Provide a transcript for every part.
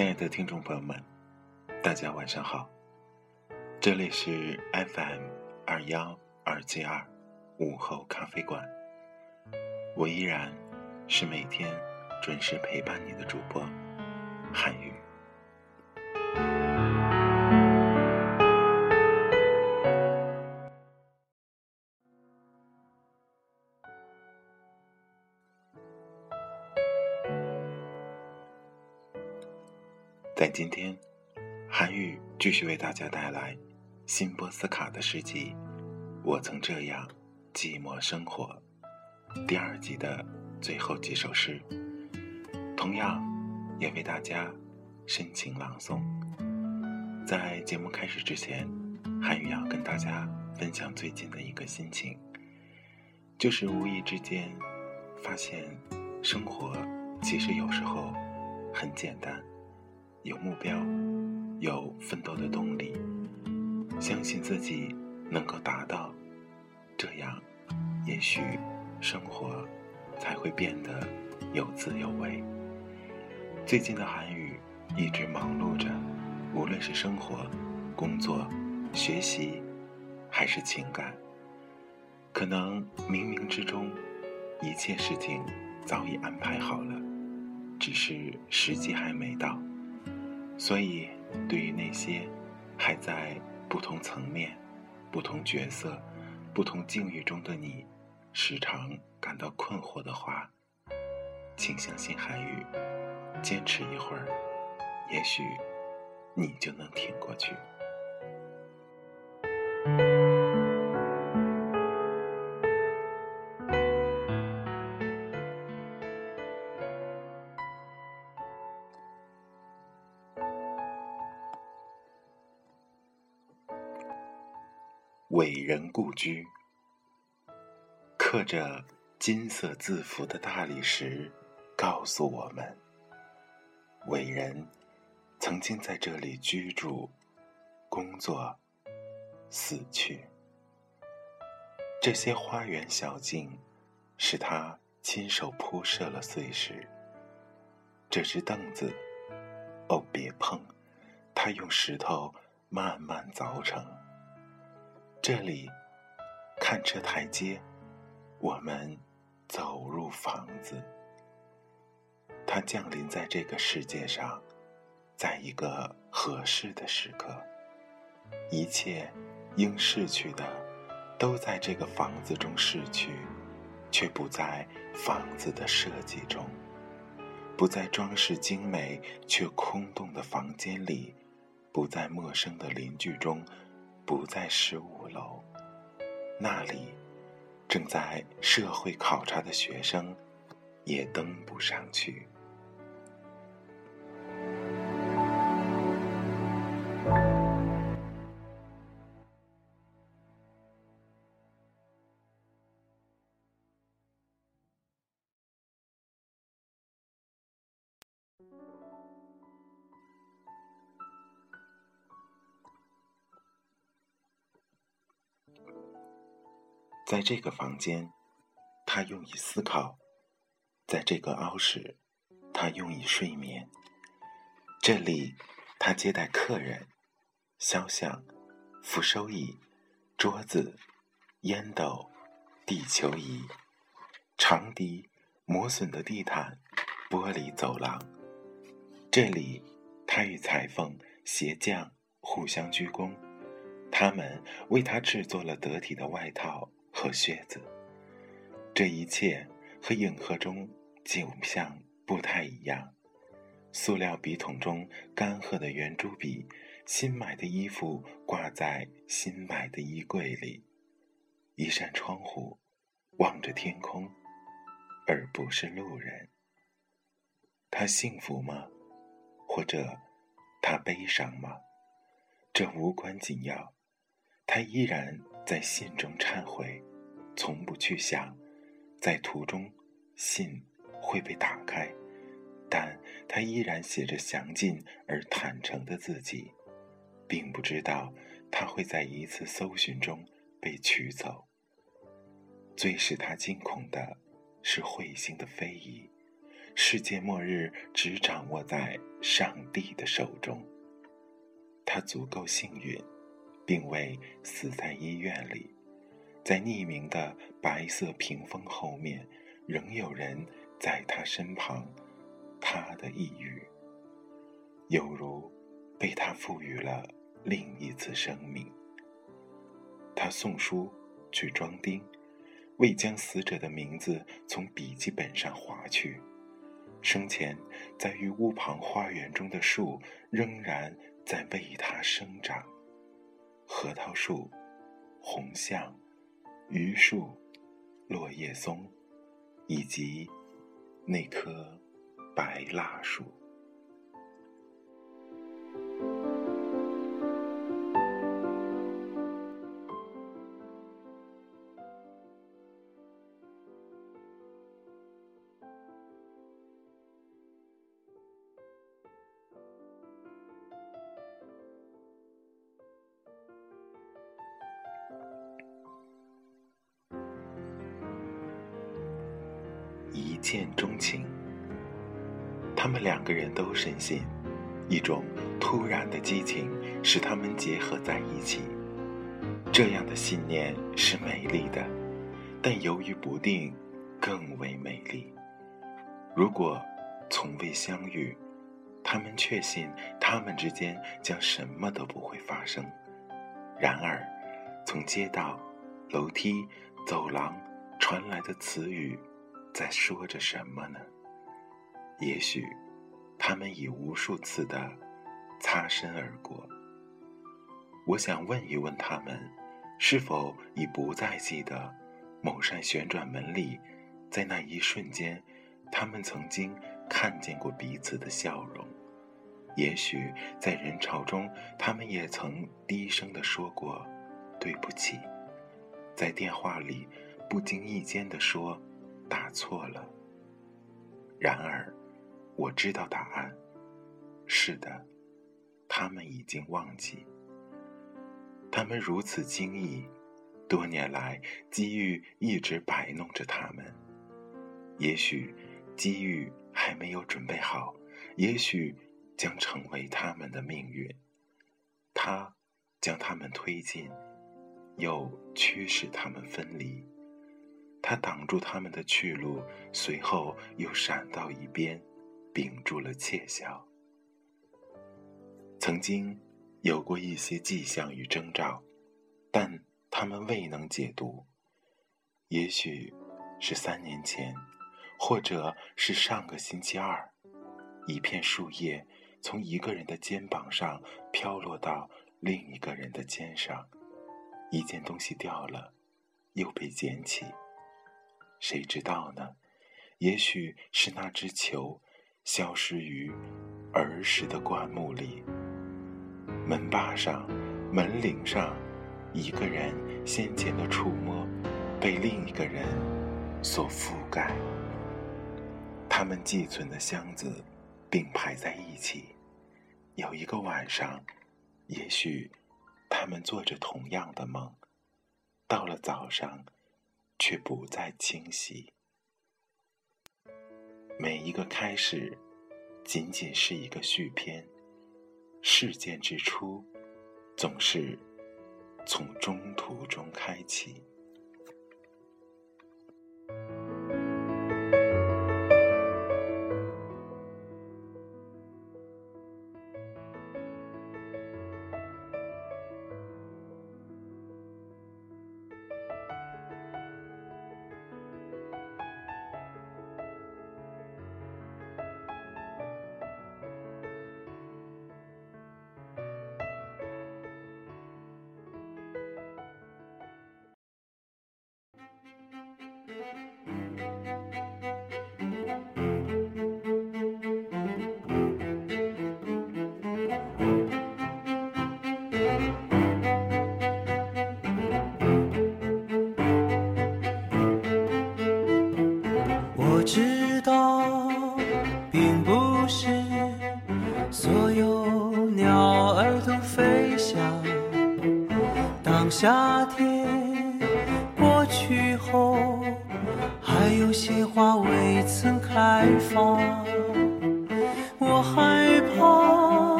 亲爱的听众朋友们，大家晚上好，这里是 FM 二幺二七二午后咖啡馆，我依然是每天准时陪伴你的主播韩语。在今天，韩愈继续为大家带来辛波斯卡的诗集《我曾这样寂寞生活》第二集的最后几首诗，同样也为大家深情朗诵。在节目开始之前，韩愈要跟大家分享最近的一个心情，就是无意之间发现，生活其实有时候很简单。有目标，有奋斗的动力，相信自己能够达到，这样，也许生活才会变得有滋有味。最近的韩语一直忙碌着，无论是生活、工作、学习，还是情感，可能冥冥之中，一切事情早已安排好了，只是时机还没到。所以，对于那些还在不同层面、不同角色、不同境遇中的你，时常感到困惑的话，请相信韩语，坚持一会儿，也许你就能挺过去。伟人故居，刻着金色字符的大理石告诉我们：伟人曾经在这里居住、工作、死去。这些花园小径是他亲手铺设了碎石。这只凳子，哦，别碰，他用石头慢慢凿成。这里，看车台阶，我们走入房子。它降临在这个世界上，在一个合适的时刻，一切应逝去的，都在这个房子中逝去，却不在房子的设计中，不在装饰精美却空洞的房间里，不在陌生的邻居中。不在十五楼，那里正在社会考察的学生也登不上去。在这个房间，他用以思考，在这个凹室，他用以睡眠。这里，他接待客人，肖像、扶收椅、桌子、烟斗、地球仪、长笛、磨损的地毯、玻璃走廊。这里，他与裁缝、鞋匠互相鞠躬，他们为他制作了得体的外套和靴子。这一切和影盒中景象不太一样。塑料笔筒中干涸的圆珠笔，新买的衣服挂在新买的衣柜里，一扇窗户望着天空，而不是路人。他幸福吗？或者他悲伤吗？这无关紧要。他依然在信中忏悔，从不去想，在途中信会被打开。但他依然写着详尽而坦诚的自己，并不知道他会在一次搜寻中被取走。最使他惊恐的是彗星的飞移，世界末日只掌握在上帝的手中。他足够幸运，并未死在医院里，在匿名的白色屏风后面，仍有人在他身旁。他的抑郁，犹如被他赋予了另一次生命。他送书去装订，未将死者的名字从笔记本上划去。生前在于屋旁花园中的树仍然在为他生长，核桃树、红橡、榆树、落叶松，以及那棵。白蜡树。一见钟情。他们两个人都深信，一种突然的激情使他们结合在一起。这样的信念是美丽的，但由于不定，更为美丽。如果从未相遇，他们确信他们之间将什么都不会发生。然而，从街道、楼梯、走廊传来的词语，在说着什么呢？也许，他们已无数次的擦身而过。我想问一问他们，是否已不再记得某扇旋转门里，在那一瞬间，他们曾经看见过彼此的笑容？也许在人潮中，他们也曾低声的说过“对不起”，在电话里不经意间的说“打错了”。然而。我知道答案。是的，他们已经忘记。他们如此惊异，多年来机遇一直摆弄着他们。也许机遇还没有准备好，也许将成为他们的命运。他将他们推进，又驱使他们分离。他挡住他们的去路，随后又闪到一边。屏住了窃笑。曾经有过一些迹象与征兆，但他们未能解读。也许是三年前，或者是上个星期二，一片树叶从一个人的肩膀上飘落到另一个人的肩上，一件东西掉了，又被捡起。谁知道呢？也许是那只球。消失于儿时的灌木里。门把上、门铃上，一个人先前的触摸，被另一个人所覆盖。他们寄存的箱子并排在一起。有一个晚上，也许他们做着同样的梦，到了早上，却不再清晰。每一个开始，仅仅是一个续篇。事件之初，总是从中途中开启。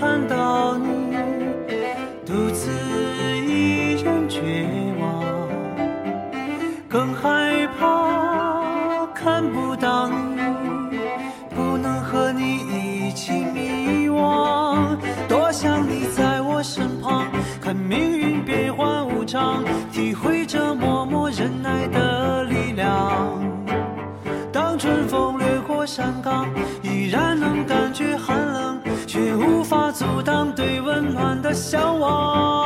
看到你独自一人绝望，更害怕看不到你，不能和你一起迷惘。多想你在我身旁，看命运变幻无常，体会着默默忍耐的力量。当春风掠过山岗，依然能感觉寒，无法阻挡对温暖的向往。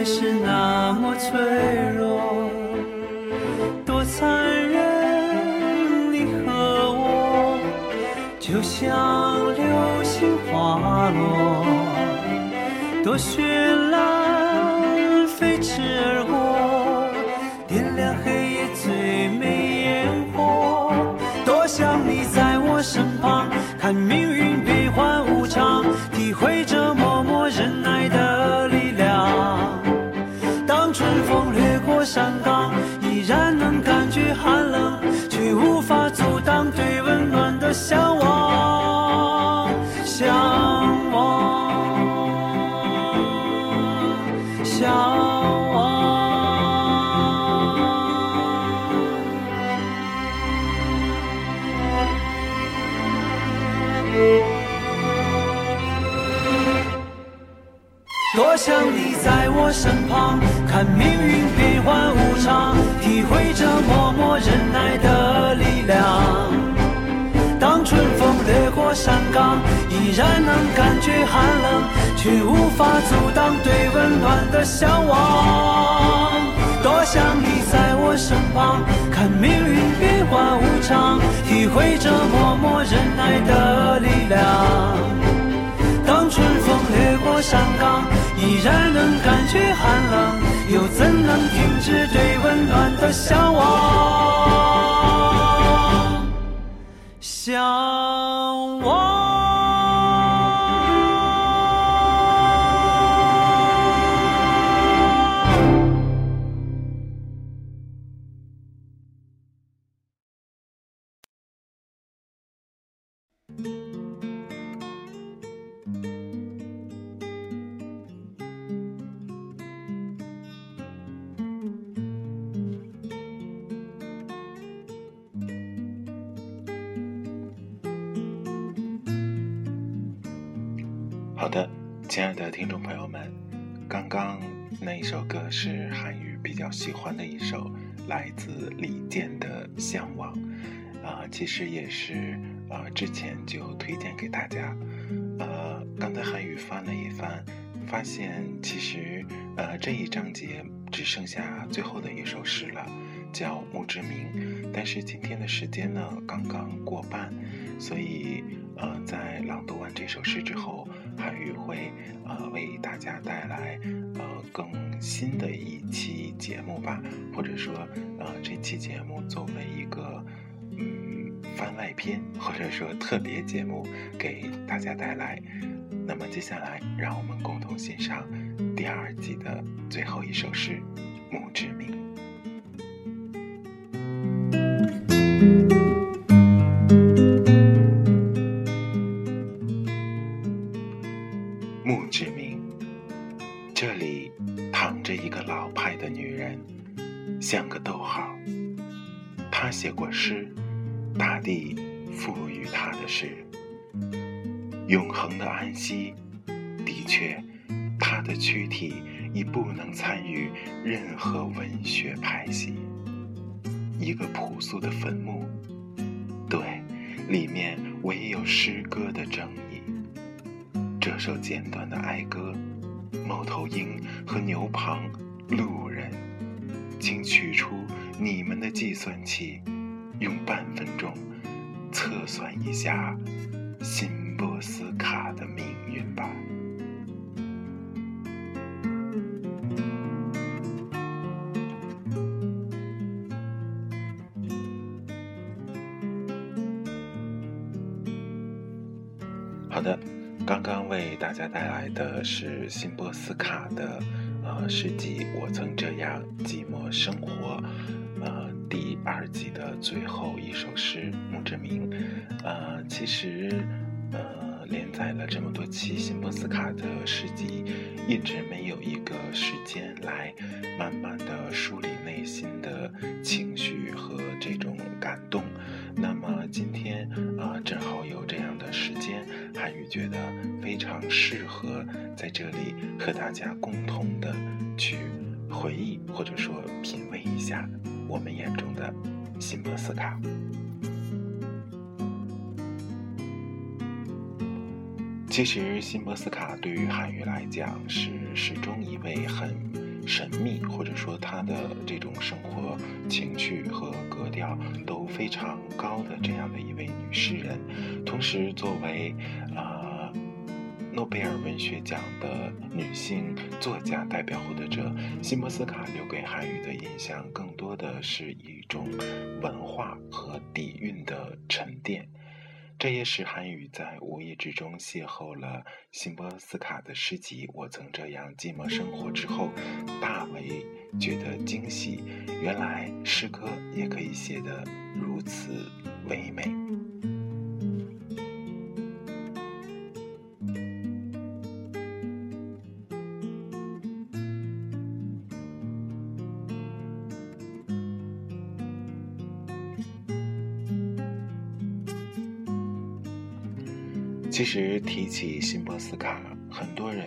还是那么脆弱。多残忍，你和我就像流星滑落。多绚想你在我身旁，看命运变幻无常，体会着默默忍耐的力量。当春风掠过山岗，依然能感觉寒冷，却无法阻挡对温暖的向往。多想你在我身旁，看命运变幻无常，体会着默默忍耐的力量。当春风掠过山岗，依然能感觉寒冷，又怎能停止对温暖的向往？向往。来自李健的《向往》，啊、其实也是呃之前就推荐给大家，呃，发现，其实呃这一章节只剩下最后的一首诗了，叫《墓志铭》。但是今天的时间呢，刚刚过半，所以呃在朗读完这首诗之后，韩宇会呃为大家带来呃更新的一期节目吧，或者说呃这期节目作为一个嗯番外篇或者说特别节目给大家带来。那么接下来，让我们共同欣赏第二季的最后一首诗《墓志铭》。一个朴素的坟墓，对，里面唯有诗歌的正义。这首简短的哀歌，猫头鹰和牛旁路人，请取出你们的计算器，用半分钟测算一下辛。波斯卡的命运吧。带来的是辛波斯卡的呃诗集《我曾这样寂寞生活》呃第二季的最后一首诗《墓志铭》呃，其实。呃，连载了这么多期辛波斯卡的诗集，一直没有一个时间来慢慢的这里和大家共同的去回忆或者说品味一下我们眼中的辛波斯卡。其实，辛波斯卡对于韩语来讲是始终一位很神秘，或者说他的这种生活情趣和格调都非常高的这样的一位女诗人。同时，作为啊诺贝尔文学奖的女性作家代表获得者，辛波斯卡留给韩语的印象更多的是一种文化和底蕴的沉淀。这也使韩语在无意之中邂逅了辛波斯卡的诗集《我曾这样寂寞生活》之后，大为觉得惊喜。原来诗歌也可以写得如此唯美。实提起辛波斯卡，很多人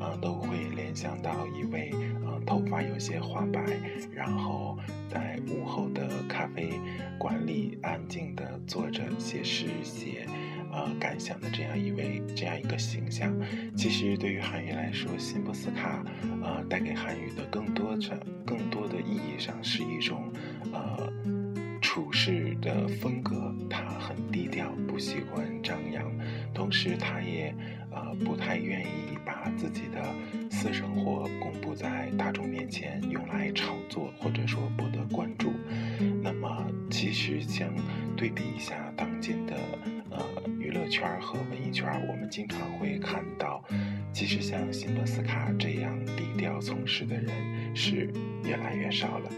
呃都会联想到一位呃头发有些花白，然后在午后的咖啡馆里安静的坐着写诗写呃感想的这样一位这样一个形象。其实对于韩语来说，辛波斯卡呃带给韩语的更多的更多的意义上是一种呃处事的风格，他很低调，不喜欢张扬。同时，他也呃不太愿意把自己的私生活公布在大众面前，用来炒作或者说博得关注。那么，其实想对比一下当今的呃娱乐圈和文艺圈，我们经常会看到，其实像辛德斯卡这样低调从事的人是越来越少了。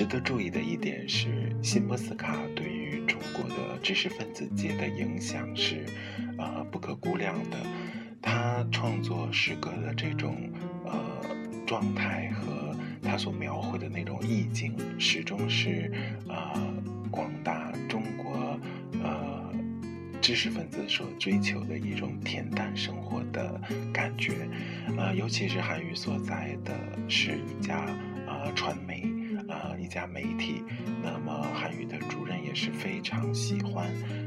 值得注意的一点是，辛波斯卡对于中国的知识分子界的影响是，呃，不可估量的。他创作诗歌的这种呃状态和他所描绘的那种意境，始终是呃广大中国呃知识分子所追求的一种恬淡生活的感觉。呃，尤其是韩愈所在的是一家呃传媒。一家媒体，那么韩语的主任也是非常喜欢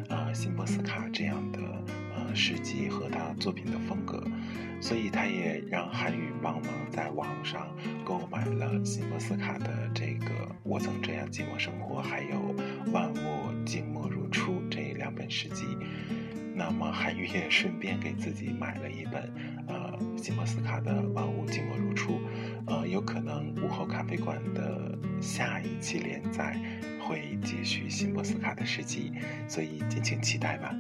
啊辛波斯卡这样的呃诗集和他作品的风格，所以他也让韩语帮忙在网上购买了辛波斯卡的这个《我曾这样寂寞生活》，还有《万物静默如初》这两本诗集。那么韩愈也顺便给自己买了一本，呃，辛波斯卡的《万物静默如初》，呃，有可能午后咖啡馆的下一期连载会继续辛波斯卡的诗集，所以敬请期待吧。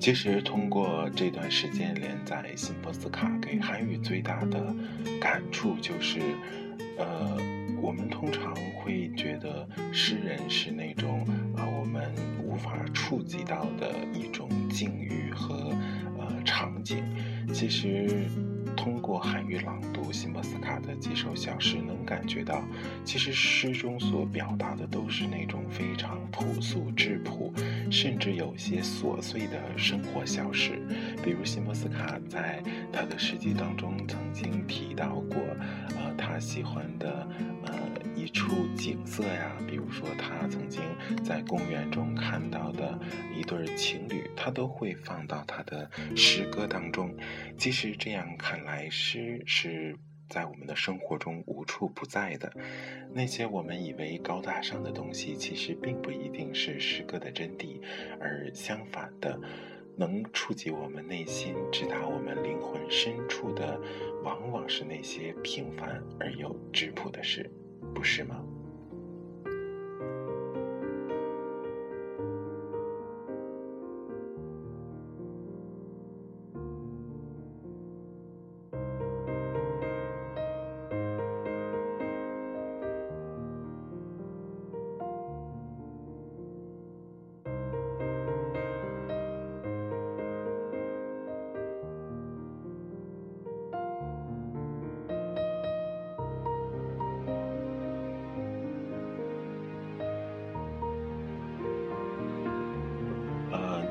其实通过这段时间连载辛波斯卡，给韩愈最大的感触就是。呃，我们通常会觉得诗人是那种啊，我们无法触及到的一种境遇和呃场景。其实，通过韩愈朗读辛波斯卡的几首小诗，能感觉到，其实诗中所表达的都是那种非常朴素质朴，甚至有些琐碎的生活小事。比如辛波斯卡在他的诗集当中曾经提到过。呃他喜欢的呃一处景色呀，比如说他曾经在公园中看到的一对情侣，他都会放到他的诗歌当中。其实这样看来，诗是在我们的生活中无处不在的。那些我们以为高大上的东西，其实并不一定是诗歌的真谛，而相反的。能触及我们内心、直达我们灵魂深处的，往往是那些平凡而又质朴的事，不是吗？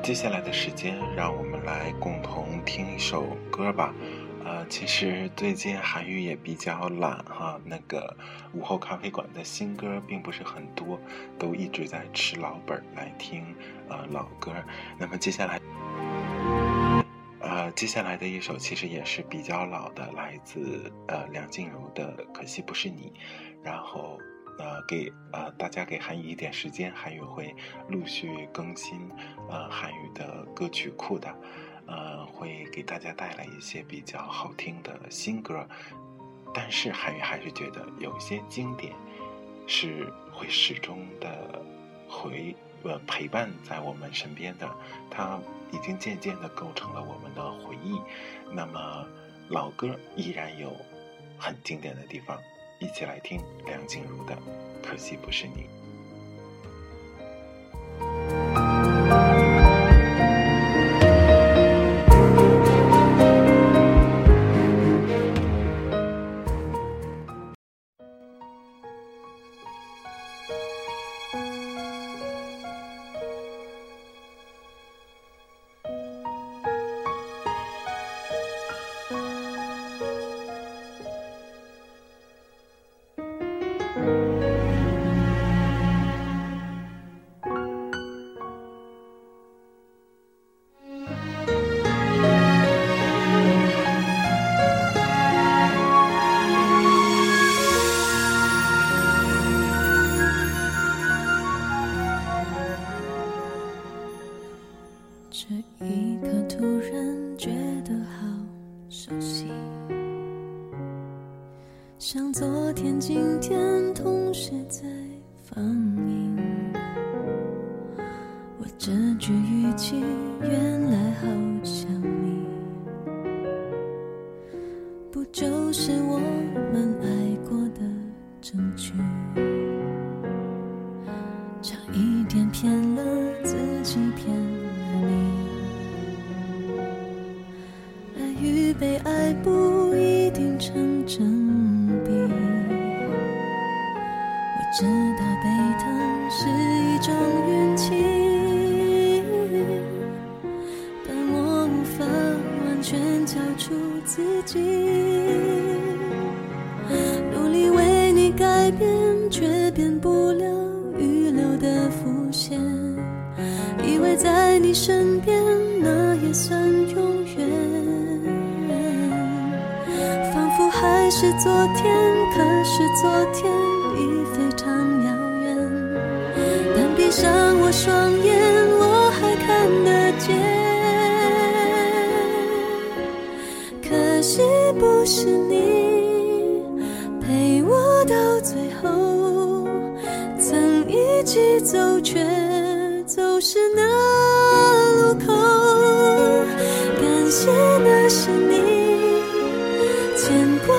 接下来的时间，让我们来共同听一首歌吧。呃，其实最近韩语也比较懒哈，那个午后咖啡馆的新歌并不是很多，都一直在吃老本来听呃老歌。那么接下来，呃，接下来的一首其实也是比较老的，来自呃梁静茹的《可惜不是你》，然后。呃，给呃大家给韩语一点时间，韩语会陆续更新呃韩语的歌曲库的，呃会给大家带来一些比较好听的新歌，但是韩语还是觉得有一些经典是会始终的回呃陪伴在我们身边的，它已经渐渐的构成了我们的回忆，那么老歌依然有很经典的地方。一起来听梁静茹的《可惜不是你》。知。见过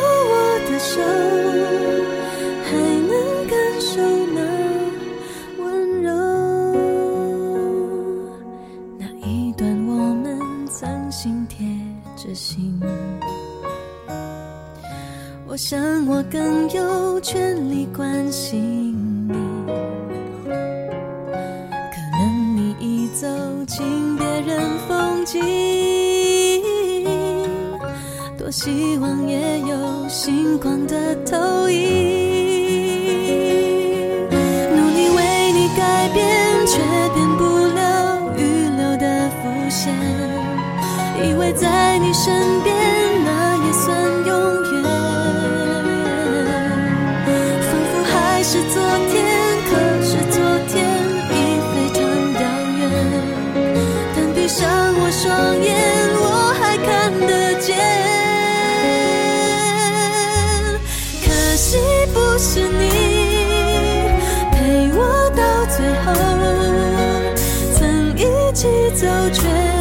走，却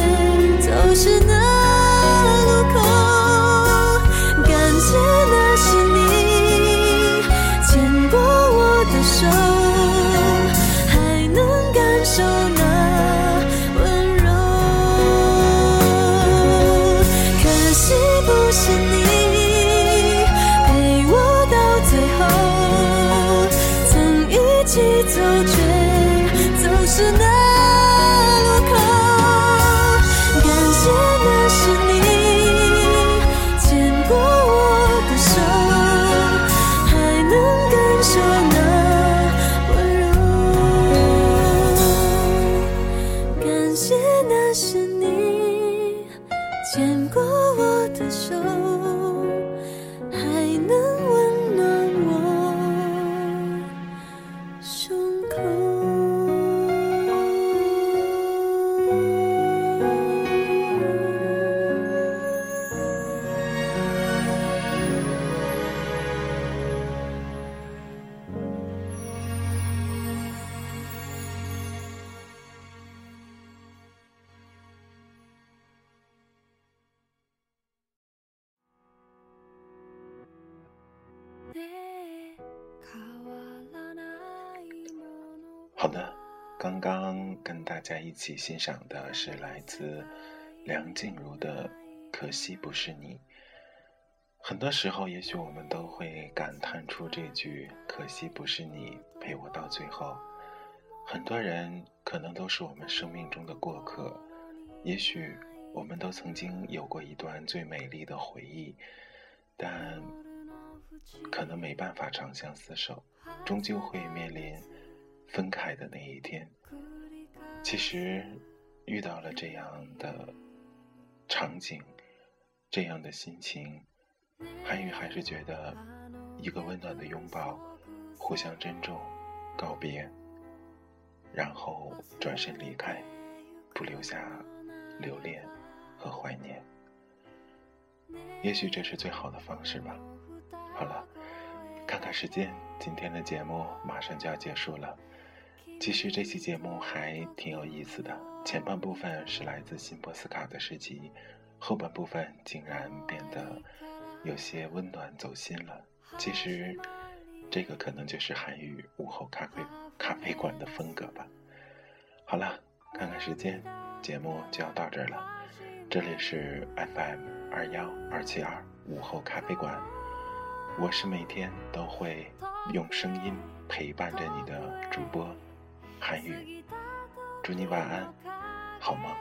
是你一起欣赏的是来自梁静茹的《可惜不是你》。很多时候，也许我们都会感叹出这句“可惜不是你陪我到最后”。很多人可能都是我们生命中的过客，也许我们都曾经有过一段最美丽的回忆，但可能没办法长相厮守，终究会面临分开的那一天。其实遇到了这样的场景，这样的心情，韩宇还是觉得一个温暖的拥抱，互相珍重，告别，然后转身离开，不留下留恋和怀念。也许这是最好的方式吧。好了，看看时间，今天的节目马上就要结束了。其实这期节目还挺有意思的，前半部分是来自辛波斯卡的诗集，后半部分竟然变得有些温暖走心了。其实，这个可能就是韩语午后咖啡咖啡馆的风格吧。好了，看看时间，节目就要到这儿了。这里是 FM 二幺二七二午后咖啡馆，我是每天都会用声音陪伴着你的主播韩语。祝你晚安，好吗。